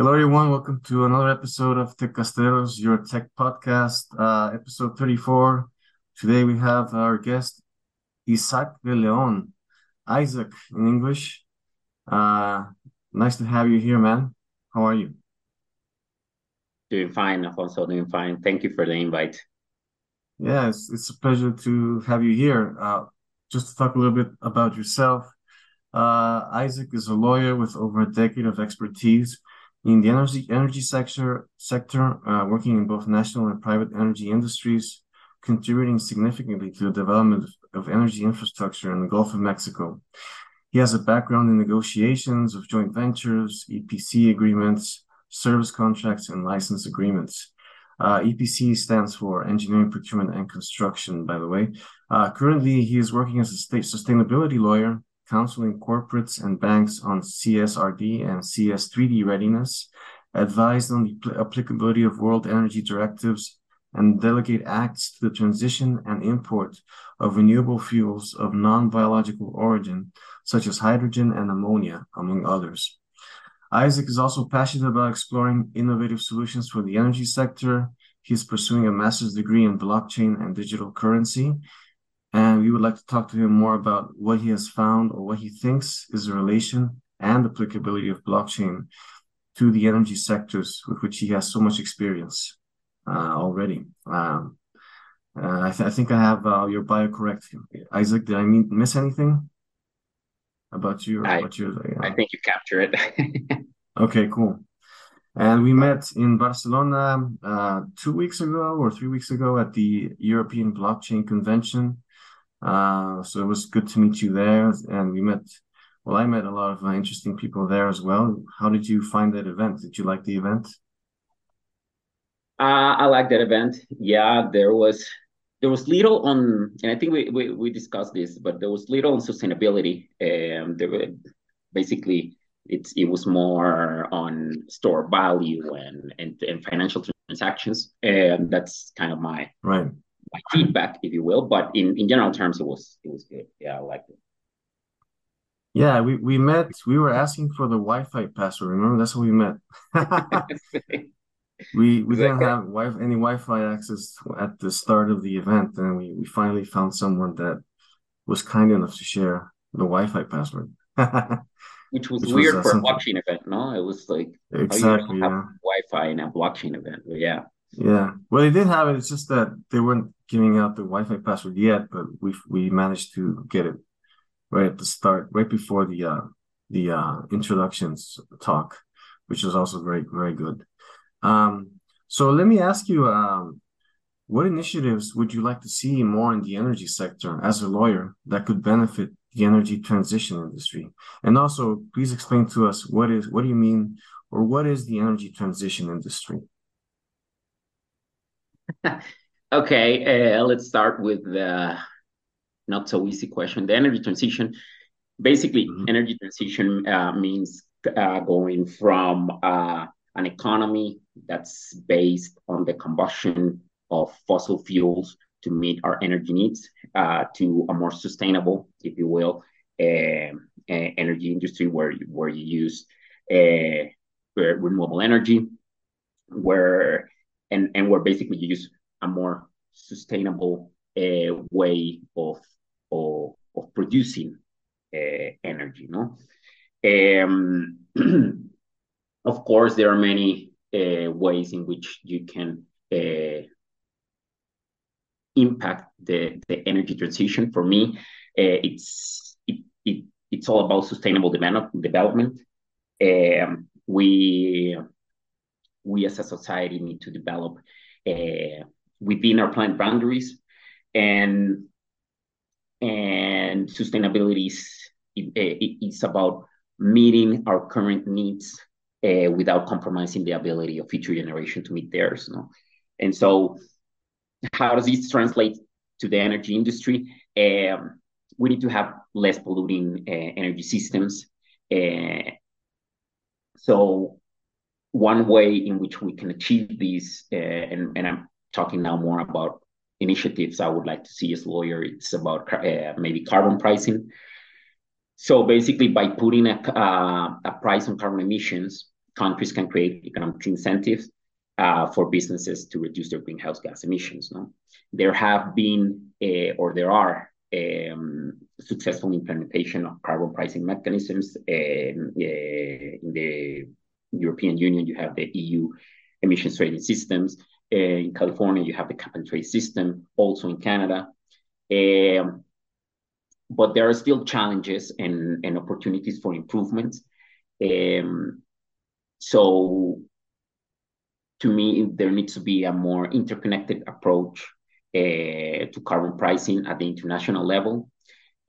Hello, everyone. Welcome to another episode of Tecasteros, your tech podcast, uh, episode 34. Today we have our guest, Isaac de Leon, Isaac in English. Uh, nice to have you here, man. How are you? Doing fine, Alfonso, doing fine. Thank you for the invite. Yeah, it's, it's a pleasure to have you here. Uh, just to talk a little bit about yourself. Uh, Isaac is a lawyer with over a decade of expertise in the energy energy sector, sector uh, working in both national and private energy industries, contributing significantly to the development of energy infrastructure in the Gulf of Mexico. He has a background in negotiations of joint ventures, EPC agreements, service contracts, and license agreements. Uh, EPC stands for Engineering, Procurement, and Construction, by the way. Uh, currently, he is working as a state sustainability lawyer, counseling corporates and banks on CSRD and CS3D readiness, advised on the applicability of world energy directives, and delegate acts to the transition and import of renewable fuels of non-biological origin, such as hydrogen and ammonia, among others. Isaac is also passionate about exploring innovative solutions for the energy sector. He's pursuing a master's degree in blockchain and digital currency. And we would like to talk to him more about what he has found or what he thinks is the relation and applicability of blockchain to the energy sectors with which he has so much experience uh, already. Um, uh, I, th I, think I have uh, your bio correct. Isaac, did I mean, miss anything? about you? I, about you? I think you capture it. okay, cool. And we met in Barcelona uh, two weeks ago or three weeks ago at the European Blockchain Convention. Uh, so it was good to meet you there. And we met, well, I met a lot of uh, interesting people there as well. How did you find that event? Did you like the event? Uh, I like that event. Yeah, there was there was little on, and I think we, we, we discussed this, but there was little on sustainability. Um, there were basically it's it was more on store value and and, and financial transactions, and that's kind of my right my feedback, if you will. But in in general terms, it was it was good. Yeah, I liked it. Yeah, we, we met. We were asking for the Wi-Fi password. Remember, that's how we met. we we didn't have wi any Wi-Fi access at the start of the event, and we, we finally found someone that was kind enough to share the Wi-Fi password. Which was Which weird was, uh, for a blockchain event, no? It was like exactly yeah. Wi-Fi in a blockchain event, but yeah. Yeah, well, they did have it. It's just that they weren't giving out the Wi-Fi password yet, but we we managed to get it right at the start, right before the uh the uh introductions talk, which was also very very good. Um, so let me ask you, um, what initiatives would you like to see more in the energy sector as a lawyer that could benefit the energy transition industry? And also, please explain to us what is what do you mean or what is the energy transition industry? okay, uh, let's start with the not so easy question. The energy transition, basically, mm -hmm. energy transition uh, means uh, going from uh, an economy that's based on the combustion of fossil fuels to meet our energy needs uh, to a more sustainable, if you will, uh, uh, energy industry where where you use uh, renewable energy, where and and where basically you use a more sustainable uh, way of of, of producing uh, energy. No, um, of course there are many uh, ways in which you can uh, impact the, the energy transition. For me, uh, it's it, it, it's all about sustainable develop, development. Um, we we as a society need to develop uh, within our planet boundaries, and and sustainability is it, it's about meeting our current needs uh, without compromising the ability of future generation to meet theirs. No? And so, how does this translate to the energy industry? Um, we need to have less polluting uh, energy systems. Uh, so, one way in which we can achieve these, uh, and, and I'm talking now more about initiatives I would like to see as lawyer, it's about uh, maybe carbon pricing. So basically, by putting a, uh, a price on carbon emissions, countries can create economic incentives uh, for businesses to reduce their greenhouse gas emissions. No? There have been, uh, or there are, um, successful implementation of carbon pricing mechanisms. Um, uh, in the European Union, you have the EU emissions trading systems. Uh, in California, you have the cap and trade system, also in Canada. Um, but there are still challenges and, and opportunities for improvement. Um, so to me, there needs to be a more interconnected approach uh, to carbon pricing at the international level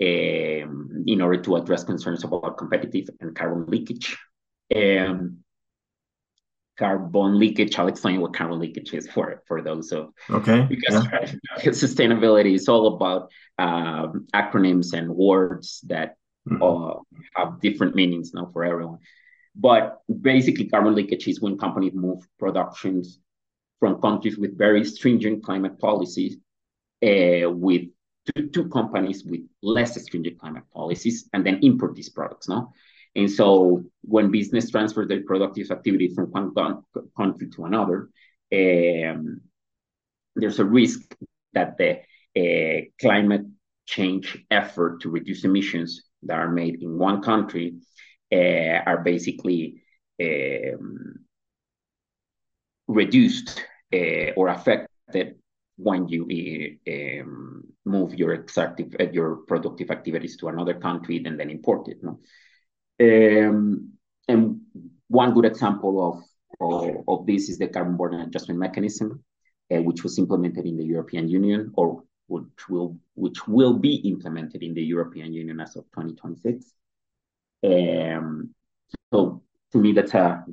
um, in order to address concerns about competitive and carbon leakage. Um, carbon leakage, I'll explain what carbon leakage is for, for those of okay because yeah. sustainability is all about um, acronyms and words that mm-hmm. uh, have different meanings now for everyone. But basically, carbon leakage is when companies move productions from countries with very stringent climate policies uh, with to, to companies with less stringent climate policies and then import these products. No? And so when business transfers their productive activities from one country to another, um, there's a risk that the uh, climate change effort to reduce emissions that are made in one country uh, are basically um, reduced uh, or affected when you um, move your extractive, uh, your productive activities to another country and then import it. Um, and one good example of, of, of, this is the carbon border adjustment mechanism, uh, which was implemented in the European Union, or which will which will be implemented in the European Union as of 2026. Um, so to me, that's a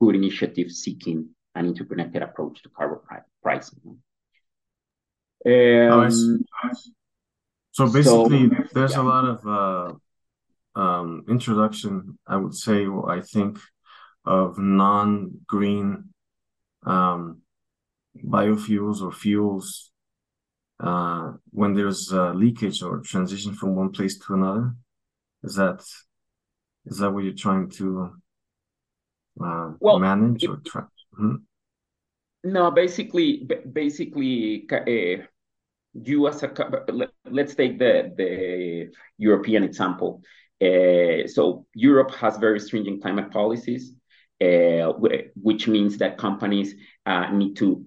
good initiative seeking an interconnected approach to carbon pricing. Um, So basically, so, there's yeah. a lot of uh, um, introduction, I would say, I think, of non-green um, biofuels or fuels uh, when there's leakage or transition from one place to another. Is that is that what you're trying to uh, well, manage or try? Hmm? No, basically, basically, uh, you as a let's take the the European example. Uh, so Europe has very stringent climate policies, uh, which means that companies uh, need to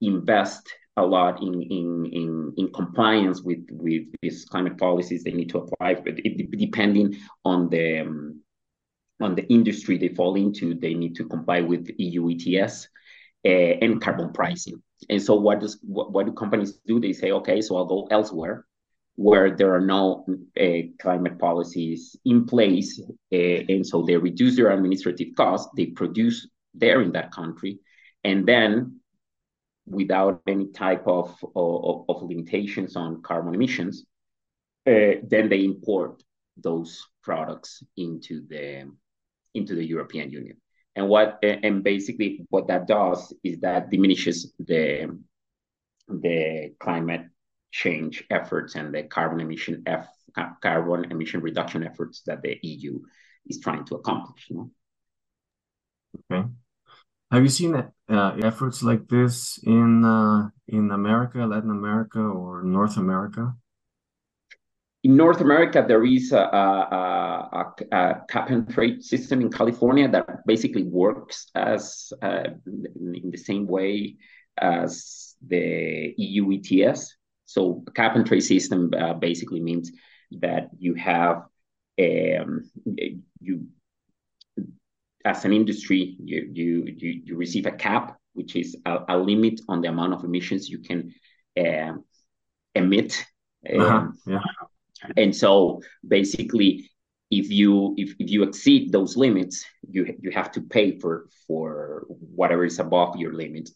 invest a lot in in in, in compliance with with these climate policies. They need to apply, but depending on the um, on the industry they fall into, they need to comply with EU ETS uh, and carbon pricing. And so what does what, what do companies do? They say, okay, so I'll go elsewhere where there are no uh, climate policies in place, uh, and so they reduce their administrative costs. They produce there in that country, and then without any type of of, of limitations on carbon emissions, uh, then they import those products into the into the European Union. And what and basically what that does is that diminishes the the climate change efforts and the carbon emission F, carbon emission reduction efforts that the EU is trying to accomplish. You know? Okay. Have you seen uh, efforts like this in uh, in America, Latin America, or North America? In North America, there is a, a, a, a, cap and trade system in California that basically works as uh, in the same way as the EU ETS. So a cap and trade system uh, basically means that you have um, you as an industry you, you you you receive a cap, which is a, a limit on the amount of emissions you can uh, emit. Uh-huh. Um, yeah and so basically, if you if, if you exceed those limits, you you have to pay for for whatever is above your limit.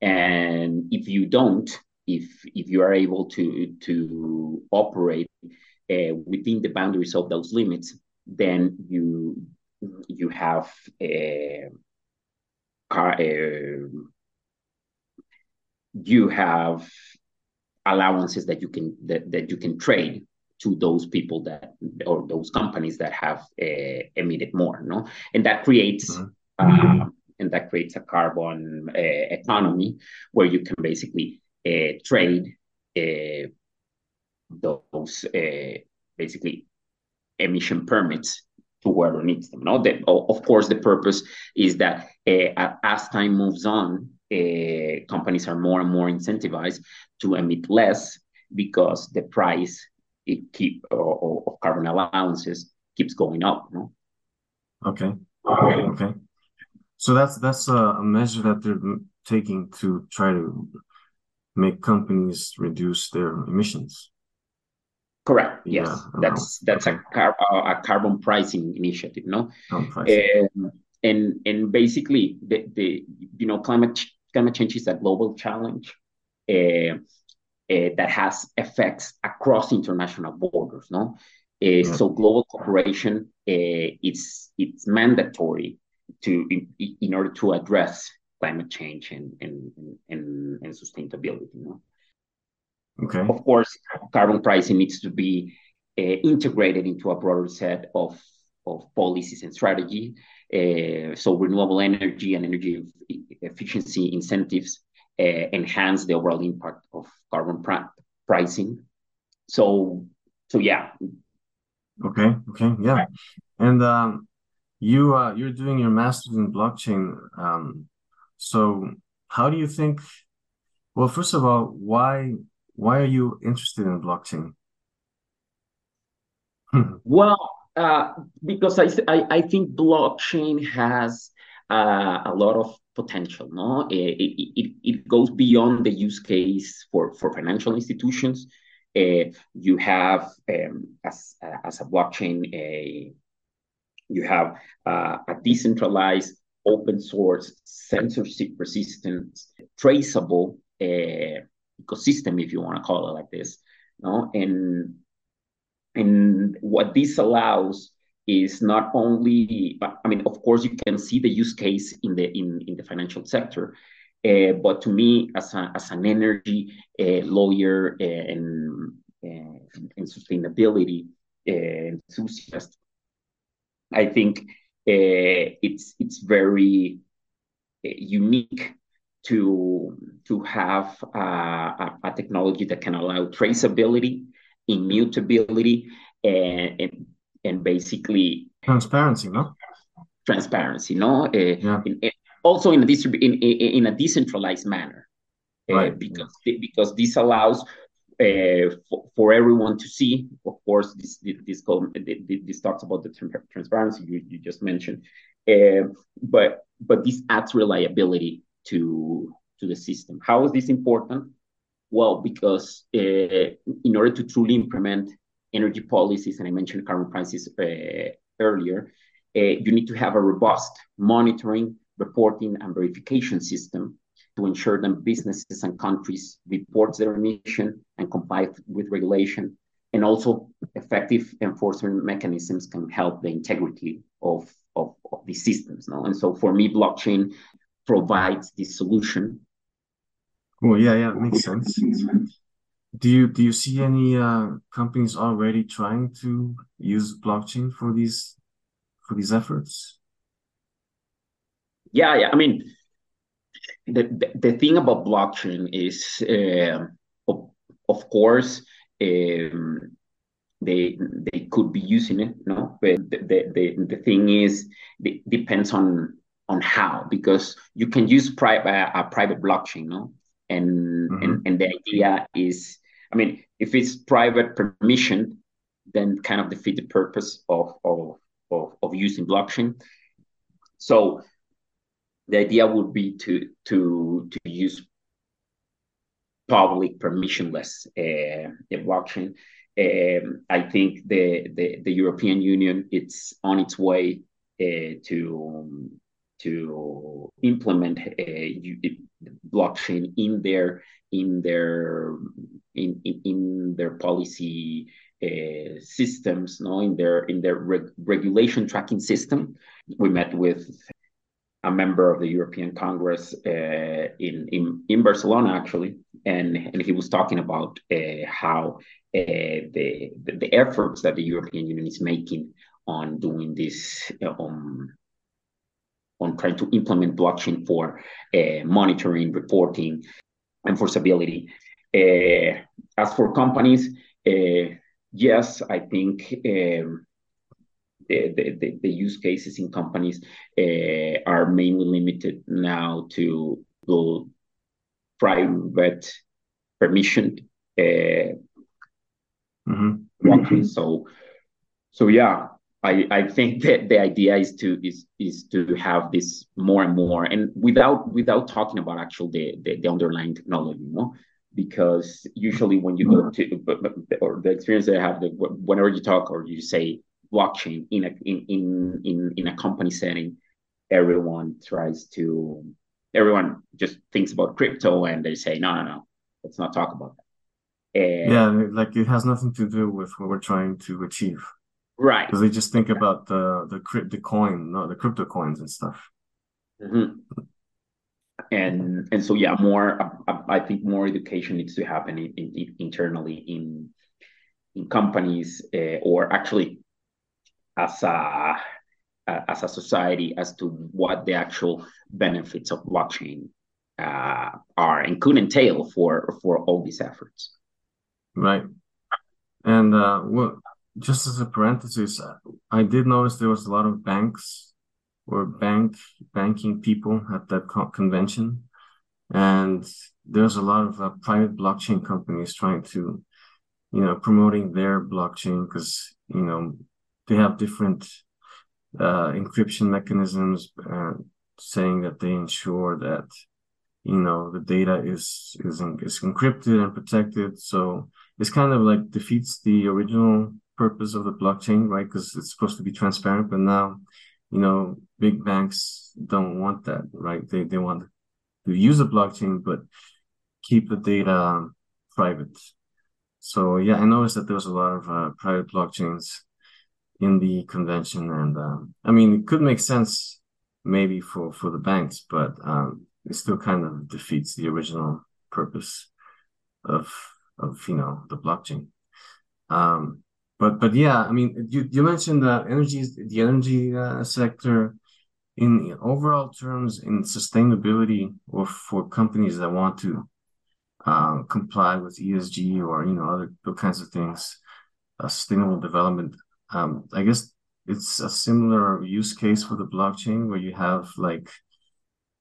And if you don't, if if you are able to to operate uh, within the boundaries of those limits, then you you have a car. Uh, you have allowances that you can that, that you can trade to those people that or those companies that have uh, emitted more no and that creates mm-hmm. uh, and that creates a carbon uh, economy where you can basically uh, Eh, trade uh, those eh, basically emission permits to whoever needs them. No, that of course the purpose is that as time moves on, companies are more and more incentivized to emit less because the price it keep of carbon allowances keeps going up. No? Okay. Okay. So that's that's a, measure that they're taking to try to make companies reduce their emissions. Correct. Yes, yeah, that's that's a, car, a carbon pricing initiative. No, pricing. And, and and basically the the you know climate climate change is a global challenge. Uh, uh, that has effects across international borders. No, uh, yeah. so global cooperation uh, it's it's mandatory to in, in order to address climate change and and and, and sustainability. You know? Okay. Of course, carbon pricing needs to be uh, integrated into a broader set of of policies and strategy. Uh, so renewable energy and energy efficiency incentives uh, enhance the overall impact of carbon pr- pricing. So so yeah. Okay. Okay. Yeah. And um, you uh, you're doing your master's in blockchain. Um, so how do you think? Well, first of all, why why are you interested in blockchain? well, uh, because I, I, I think blockchain has uh, a lot of potential. No, it, it, it goes beyond the use case for for financial institutions. Uh, you have um, as as a blockchain a you have uh, a decentralized, open source, censorship resistant, traceable uh, ecosystem, if you want to call it like this. No? And, and what this allows is not only, I mean, of course, you can see the use case in the in, in the financial sector, uh, but to me, as, a, as an energy uh, lawyer and, and, and sustainability uh, enthusiast, I think uh, it's it's very uh, unique to to have uh, a, a, technology that can allow traceability, immutability, and and, and basically transparency, no? Transparency, no? Uh, yeah. In, also in a distrib- in, in, in a decentralized manner, uh, right. because because this allows uh, for, for, everyone to see. Of course, this this this talks about the transparency you, you just mentioned, uh, but but this adds reliability to to the system. How is this important? Well, because uh, in order to truly implement energy policies, and I mentioned carbon prices uh, earlier, uh, you need to have a robust monitoring, reporting, and verification system to ensure that businesses and countries report their emission and comply with regulation. And also effective enforcement mechanisms can help the integrity of, of, of these systems. No? And so for me, blockchain provides this solution. Well, yeah, yeah, it makes sense. Do you do you see any uh, companies already trying to use blockchain for these for these efforts? Yeah, yeah. I mean, the, the, thing about blockchain is, uh, of, of course, um, they they could be using it, no. But the the, the, the thing is, it depends on on how because you can use private a private blockchain, no. And, mm-hmm. and and the idea is, I mean, if it's private permission, then kind of defeat the purpose of of of, of using blockchain. So the idea would be to to to use public permissionless uh, blockchain. Um, I think the, the, the European Union it's on its way uh, to to implement a blockchain in their in their in in, in their policy uh, systems, no, in their in their reg regulation tracking system. We met with a member of the European Congress uh, in, in in Barcelona actually, and and he was talking about uh, how uh, the, the efforts that the European Union is making on doing this um, on trying to implement blockchain for uh, monitoring, reporting, enforceability. Uh, as for companies, yes, I think um, the, the, the, use cases in companies uh, are mainly limited now to the private permission uh, mm-hmm. So, so yeah, I, I think that the idea is to is is to have this more and more and without without talking about actual the, the, the underlying technology, you know? because usually when you go to or the experience that I have that whenever you talk or you say blockchain in a in in in, in a company setting, everyone tries to everyone just thinks about crypto and they say no no no let's not talk about that. And, yeah, like it has nothing to do with what we're trying to achieve. Right. Because they just think about the the crypto coin, not the crypto coins and stuff. Mm-hmm. And and so yeah, more I, I, think more education needs to happen in, in, internally in in companies uh, or actually as a as a society as to what the actual benefits of blockchain uh, are and could entail for for all these efforts. Right. And uh, well, just as a parenthesis, I did notice there was a lot of banks or bank banking people at that co- convention, and there's a lot of uh, private blockchain companies trying to, you know, promoting their blockchain because you know they have different uh, encryption mechanisms, uh, saying that they ensure that you know the data is is is encrypted and protected. So it's kind of like defeats the original purpose of the blockchain, right? Because it's supposed to be transparent, but now, you know, big banks don't want that, right? They they want to use a blockchain, but keep the data private. So yeah, I noticed that there was a lot of uh, private blockchains in the convention, and um, I mean, it could make sense maybe for for the banks, but um, it still kind of defeats the original purpose of of you know the blockchain. Um, but but yeah, I mean, you you mentioned that energy the energy uh, sector in overall terms in sustainability or for companies that want to uh, comply with ESG or you know other, kinds of things, uh, sustainable development. Um, I guess it's a similar use case for the blockchain where you have like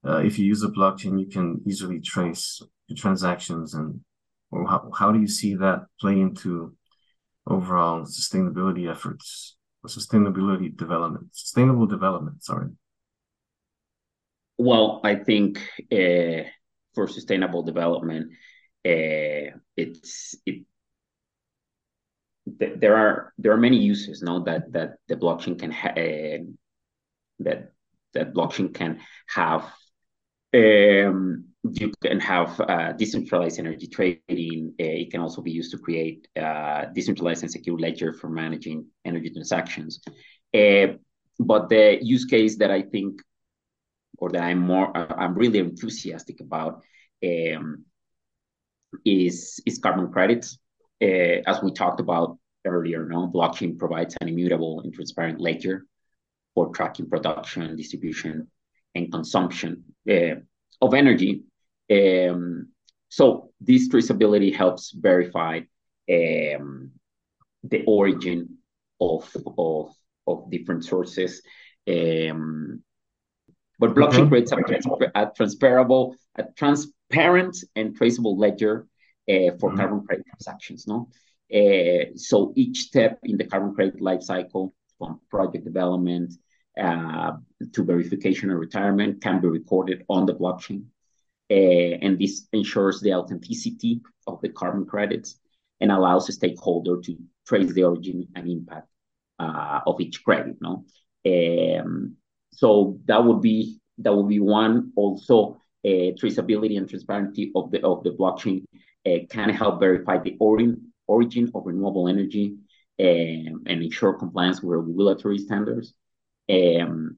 uh, if you use a blockchain, you can easily trace your transactions and how, how do you see that play into overall sustainability efforts or sustainability development, sustainable development, sorry? Well, I think uh, for sustainable development, uh, it's it th- there are there are many uses no that that the blockchain can uh, that that blockchain can have um, you can have uh, decentralized energy trading. Uh, it can also be used to create uh, decentralized and secure ledger for managing energy transactions. Uh, but the use case that I think, or that I'm more, uh, I'm really enthusiastic about, um, is is carbon credits. Uh, as we talked about earlier, no? Blockchain provides an immutable and transparent ledger for tracking production, distribution, and consumption of energy. Um, so this traceability helps verify um, the origin of, of, of different sources. Um, but blockchain creates a, a, transferable, a transparent and traceable ledger for mm-hmm. carbon credit transactions. No, uh, so each step in the carbon credit life cycle, from project development uh, to verification and retirement, can be recorded on the blockchain. Uh, and this ensures the authenticity of the carbon credits and allows a stakeholder to trace the origin and impact uh, of each credit. No, um, so that would be that would be one. Also, uh, traceability and transparency of the of the blockchain uh, can help verify the origin origin of renewable energy um, and ensure compliance with regulatory standards. Um,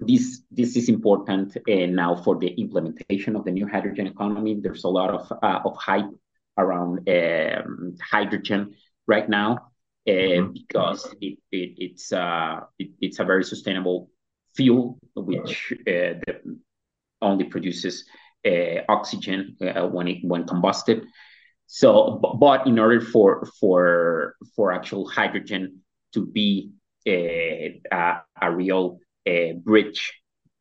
this this is important uh, now for the implementation of the new hydrogen economy. There's a lot of uh, of hype around um, hydrogen right now uh, mm-hmm. because it, it it's uh it, it's a very sustainable fuel, which uh, only produces uh, oxygen uh, when it when combusted. So, but in order for for for actual hydrogen to be a, a, a real bridge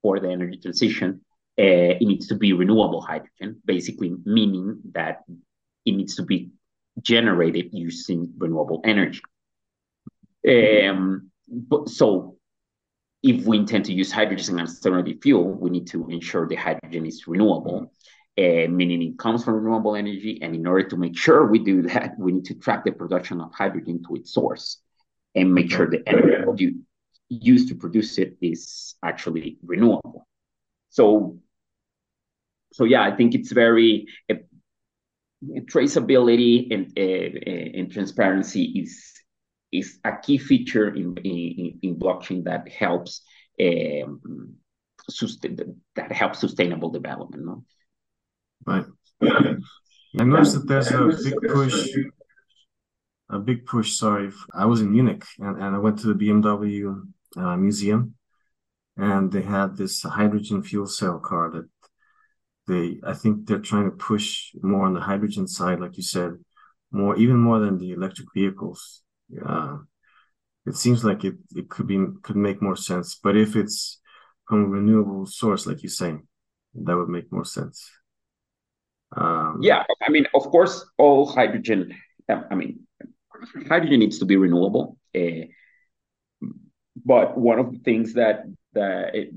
for the energy transition, uh, it needs to be renewable hydrogen, basically meaning that it needs to be generated using renewable energy. Um, so if we intend to use hydrogen as alternative fuel, we need to ensure the hydrogen is renewable, uh, meaning it comes from renewable energy. And in order to make sure we do that, we need to track the production of hydrogen to its source and make sure the energy used to produce it is actually renewable. So, so yeah, I think it's very uh, traceability and uh, and transparency is is a key feature in in, in blockchain that helps um, sustain, that helps sustainable development. No? Right. I noticed that there's a big push a big push. Sorry, I was in Munich and, and I went to the BMW uh, museum, and they had this hydrogen fuel cell car that they I think they're trying to push more on the hydrogen side, like you said, more even more than the electric vehicles. Uh, it seems like it, it could be could make more sense, but if it's from a renewable source, like you say, that would make more sense. Um, yeah, I mean, of course, all hydrogen. I mean, hydrogen needs to be renewable. Uh, but one of the things that that it,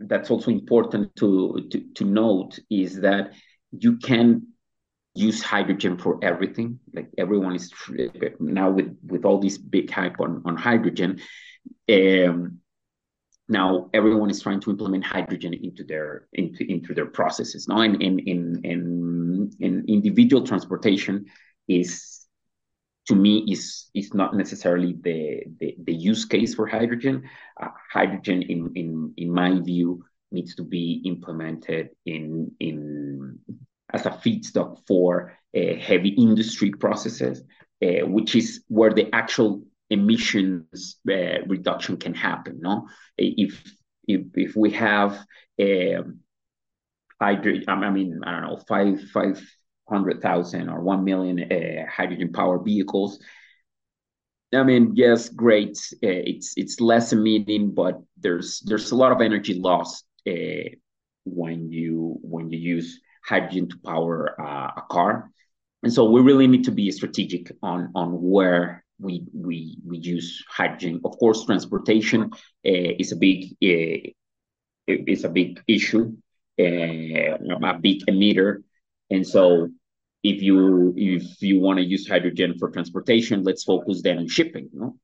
that's also important to, to to note is that you can use hydrogen for everything. Like everyone is now with with all this big hype on on hydrogen. Um, now everyone is trying to implement hydrogen into their into into their processes. Now, in in in in, in individual transportation is to me is is not necessarily the the, the use case for hydrogen. Uh, hydrogen, in in in my view, needs to be implemented in in as a feedstock for uh, heavy industry processes, uh, which is where the actual emissions uh, reduction can happen. No, if if if we have um, hydrogen, I mean, I don't know, five five hundred thousand or one million uh, hydrogen powered vehicles. I mean, yes, great. Uh, it's it's less emitting, but there's there's a lot of energy lost uh, when you when you use hydrogen to power uh, a car, and so we really need to be strategic on on where we we we use hydrogen. Of course, transportation uh, is a big uh, is a big issue, uh, a big emitter and so if you if you want to use hydrogen for transportation, let's focus then on shipping, know,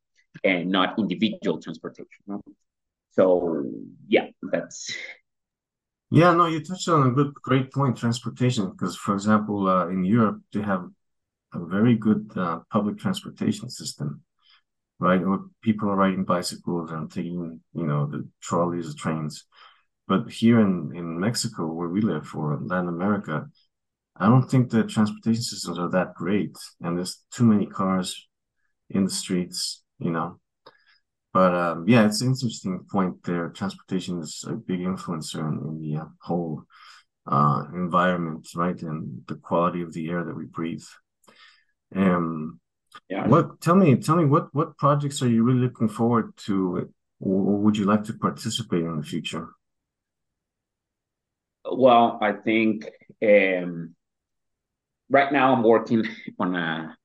and not individual transportation. So yeah, that's yeah, no, you touched on a good, great point, transportation. Because, for example, uh, in Europe, they have a very good uh, public transportation system, right? Where people are riding bicycles and taking, you know, the trolleys, the trains. But here in, in Mexico, where we live, or Latin America, I don't think the transportation systems are that great, and there's too many cars in the streets, you know. But um, yeah, it's an interesting point there. Transportation is a big influencer in, in the uh, whole uh, environment, right, and the quality of the air that we breathe. Um, yeah. What? Tell me, tell me, what what projects are you really looking forward to, or would you like to participate in the future? Well, I think um, right now I'm working on a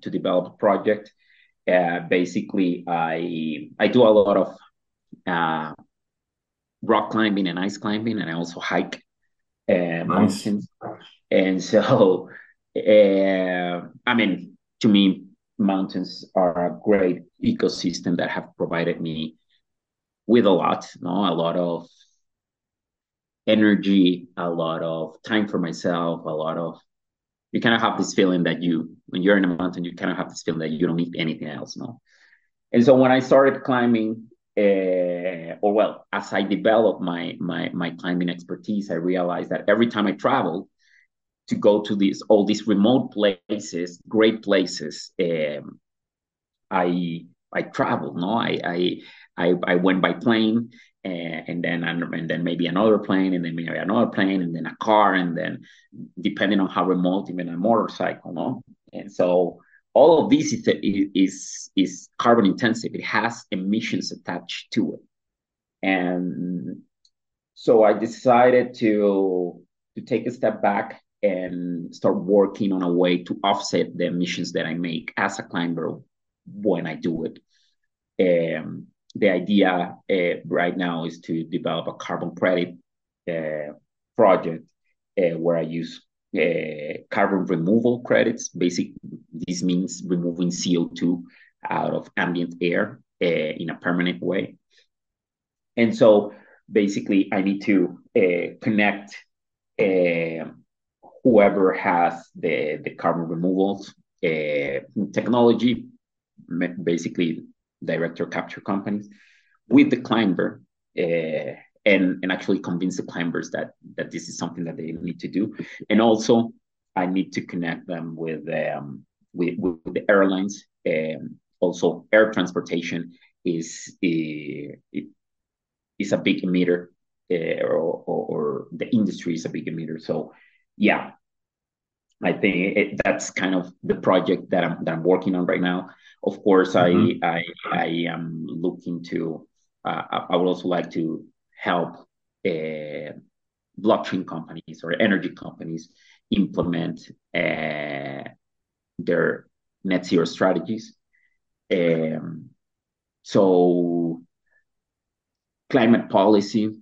to develop a project. Uh, basically, I I do a lot of uh, rock climbing and ice climbing, and I also hike uh, nice. mountains. And so, uh, I mean, to me, mountains are a great ecosystem that have provided me with a lot, no, a lot of energy, a lot of time for myself, a lot of you kind of have this feeling that you when you're in a mountain you kind of have this feeling that you don't need anything else no? And so when i started climbing uh, or well as i developed my my my climbing expertise i realized that every time i traveled to go to these all these remote places great places um, i i traveled no? I i I, I went by plane and, and then and then maybe another plane and then maybe another plane and then a car and then depending on how remote even a motorcycle no? And so all of this is is is carbon intensive. It has emissions attached to it. And so i decided to to take a step back and start working on a way to offset the emissions that i make as a climber when i do it. Um, the idea uh, right now is to develop a carbon credit uh, project uh, where I use carbon removal credits. Basically, this means removing CO2 out of ambient air in a permanent way. And so basically, I need to connect whoever has the, the carbon removals technology, basically direct air capture companies with the climber uh, and and actually convince the climbers that that this is something that they need to do. And also i need to connect them with um with, with the airlines um also air transportation is uh, is a big emitter uh, or, or, or the industry is a big emitter. So yeah I think it, that's kind of the project that I'm that I'm working on right now. Of course, mm-hmm. I, I I am looking to. Uh, I would also like to help uh, blockchain companies or energy companies implement uh, their net zero strategies. Um, so, climate policy.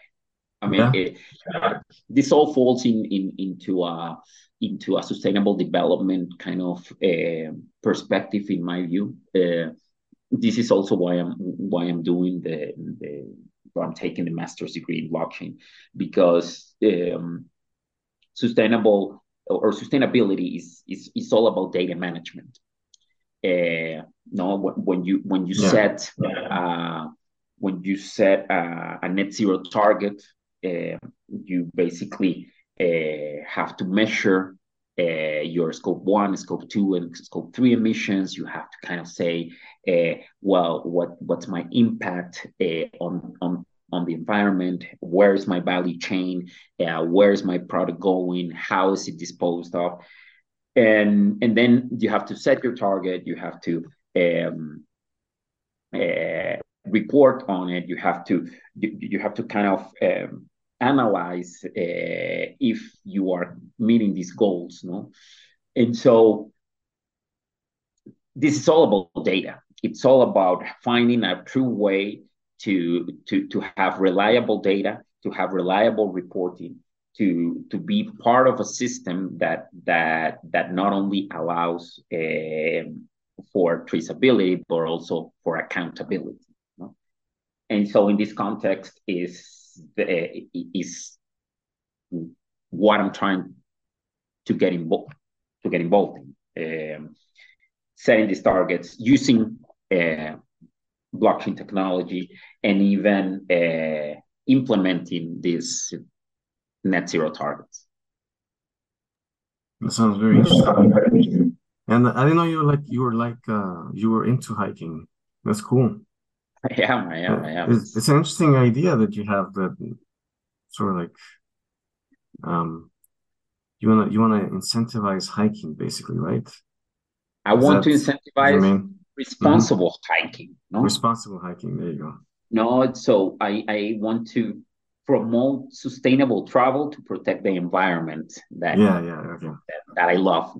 I mean, yeah. it, uh, this all falls in, in into a into a sustainable development kind of uh, perspective, in my view. Uh, this is also why I'm why I'm doing the the I'm taking the master's degree in blockchain because um, sustainable or sustainability is is is all about data management. Uh, no, when you when you yeah. set uh, when you set uh, a net zero target, uh, you basically have to measure uh, your scope one, scope two, and scope three emissions. You have to kind of say, uh, well, what what's my impact uh, on on on the environment? Where is my value chain? Uh, where is my product going? How is it disposed of? And and then you have to set your target. You have to um, uh, report on it. You have to you, you have to kind of um, analyze uh, if you are meeting these goals no and so this is all about data it's all about finding a true way to to to have reliable data to have reliable reporting to to be part of a system that that that not only allows uh, for traceability but also for accountability no? and so in this context is the, is what I'm trying to get involved to get involved in. Um, setting these targets using uh, blockchain technology and even uh, implementing these net zero targets. That sounds very interesting. And I didn't know you were like you were like uh, you were into hiking. That's cool. I am, I am, I am. It's, it's an interesting idea that you have that sort of like um you wanna you wanna incentivize hiking basically, right? I Is want to incentivize mm-hmm. responsible mm-hmm. hiking. No? Responsible hiking, there you go. No, so I, I want to promote sustainable travel to protect the environment that yeah, yeah, okay. that, that I love.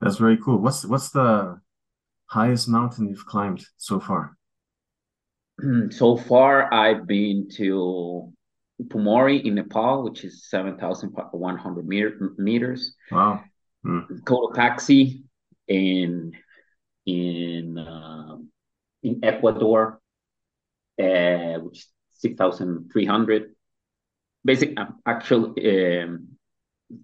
That's very cool. What's what's the highest mountain you've climbed so far? so far, I've been to Pumori in Nepal, which is 7,100 meter, meters. Wow. Mm. Cotopaxi in in uh, in Ecuador, uh, which is 6,300. Basic, uh, actually, um,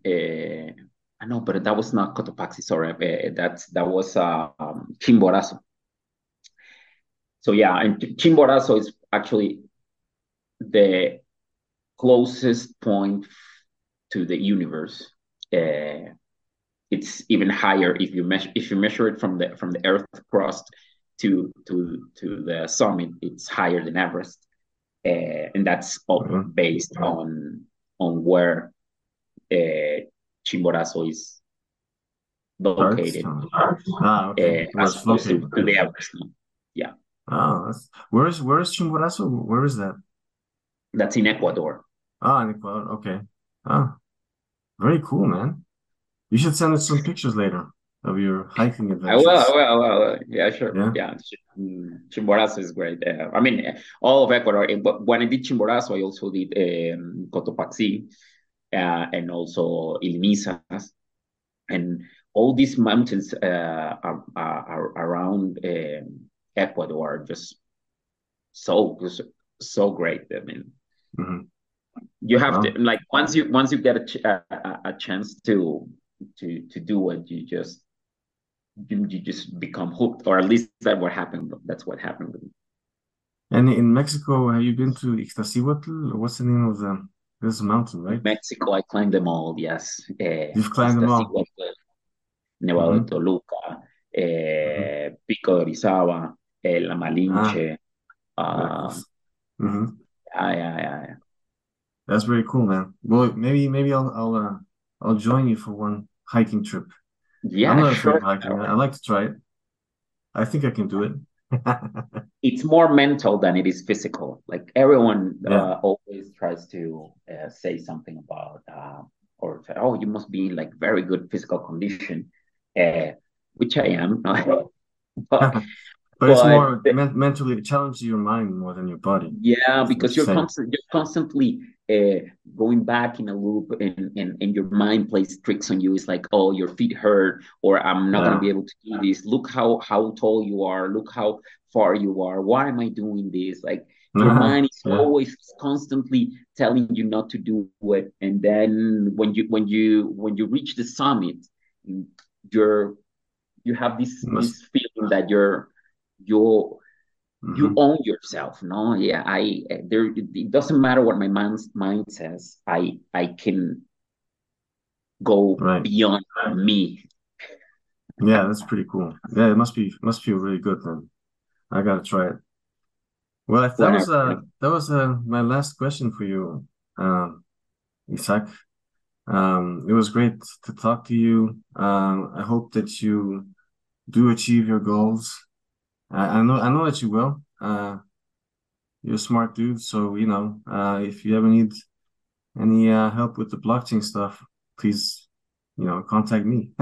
uh, I know, but that was not Cotopaxi. Sorry, uh, that's that was uh, um, Chimborazo. So yeah, and Chimborazo is actually the closest point to the universe. Uh, it's even higher if you measure if you measure it from the from the Earth crust. to to to the summit, it's higher than Everest, uh, and that's mm-hmm. based on on where uh, Chimborazo is located. Ah, okay. Uh, as to, to the Everest. Yeah. Oh, where is where is Chimborazo? Where is that? That's in Ecuador. Ah, in Ecuador. Okay. Ah, very cool, man. You should send us some pictures later of your hiking adventures. I will, I will, I will. Yeah, sure. Yeah, yeah. Chimborazo is great. Uh, I mean, all of Ecuador. But when I did Chimborazo, I also did um, Cotopaxi uh, and also Illinizas. And all these mountains uh, are, are, around um, Ecuador are just so so great. I mean, mm-hmm. you have wow. to like once you once you get a, ch- a, a chance to to to do it, you just you, you just become hooked, or at least that what happened. That's what happened with me. And in Mexico, have you been to Ixtaccíhuatl? What's the name of the this mountain, right? Mexico, I climbed them all. Yes, uh, you've climbed them all. Nevado mm-hmm. de Toluca, eh, mm-hmm. Pico de Orizaba, eh, La Malinche. Ah. Uh, mm-hmm. Yeah, yeah, yeah, yeah. That's very cool, man. Well, maybe maybe I'll I'll uh, I'll join you for one hiking trip. Yeah, I'm not sure. hiking. I like to try it. I think I can do it. it's more mental than it is physical. Like everyone yeah. uh, always tries to uh, say something about uh, or say, oh, you must be in like very good physical condition, uh, which I am. but but it's more men- mentally it challenges your mind more than your body. Yeah, because you're, constant, you're constantly uh, going back in a loop, and, and and your mind plays tricks on you. It's like, oh, your feet hurt, or I'm not yeah. gonna be able to do this. Look how how tall you are. Look how far you are. Why am I doing this? Like your uh-huh. mind is yeah. always constantly telling you not to do it, and then when you when you when you reach the summit, you're you have this this feeling that you're you mm-hmm. you own yourself no? Yeah i there it doesn't matter what my mind's mind says i i can go right. beyond me. Yeah that's pretty cool. Yeah it must be must feel really good then. I gotta try it. Well that Whatever. was uh that was uh my last question for you um isaac. Um it was great to talk to you. Um i hope that you do achieve your goals I, I know I know that you will. Uh, you're a smart dude, so you know uh, if you ever need any uh, help with the blockchain stuff, please, you know, contact me.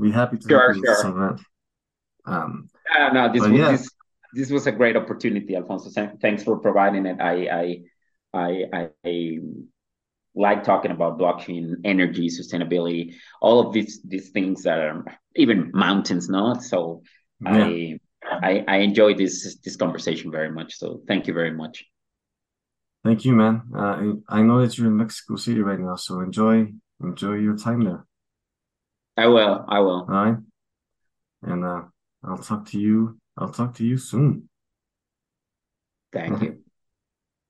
Be happy to sure, help you sure. with that. Um, uh, no, this was yeah. this, this was a great opportunity, Alfonso. Thanks for providing it. I I I, I, I like talking about blockchain, energy, sustainability, all of these these things that are even mountains, not so yeah. I, I I enjoy this this conversation very much. So thank you very much. Thank you, man. Uh, I know that you're in Mexico City right now, so enjoy enjoy your time there. I will. I will. All right. And uh, I'll talk to you. I'll talk to you soon. Thank you.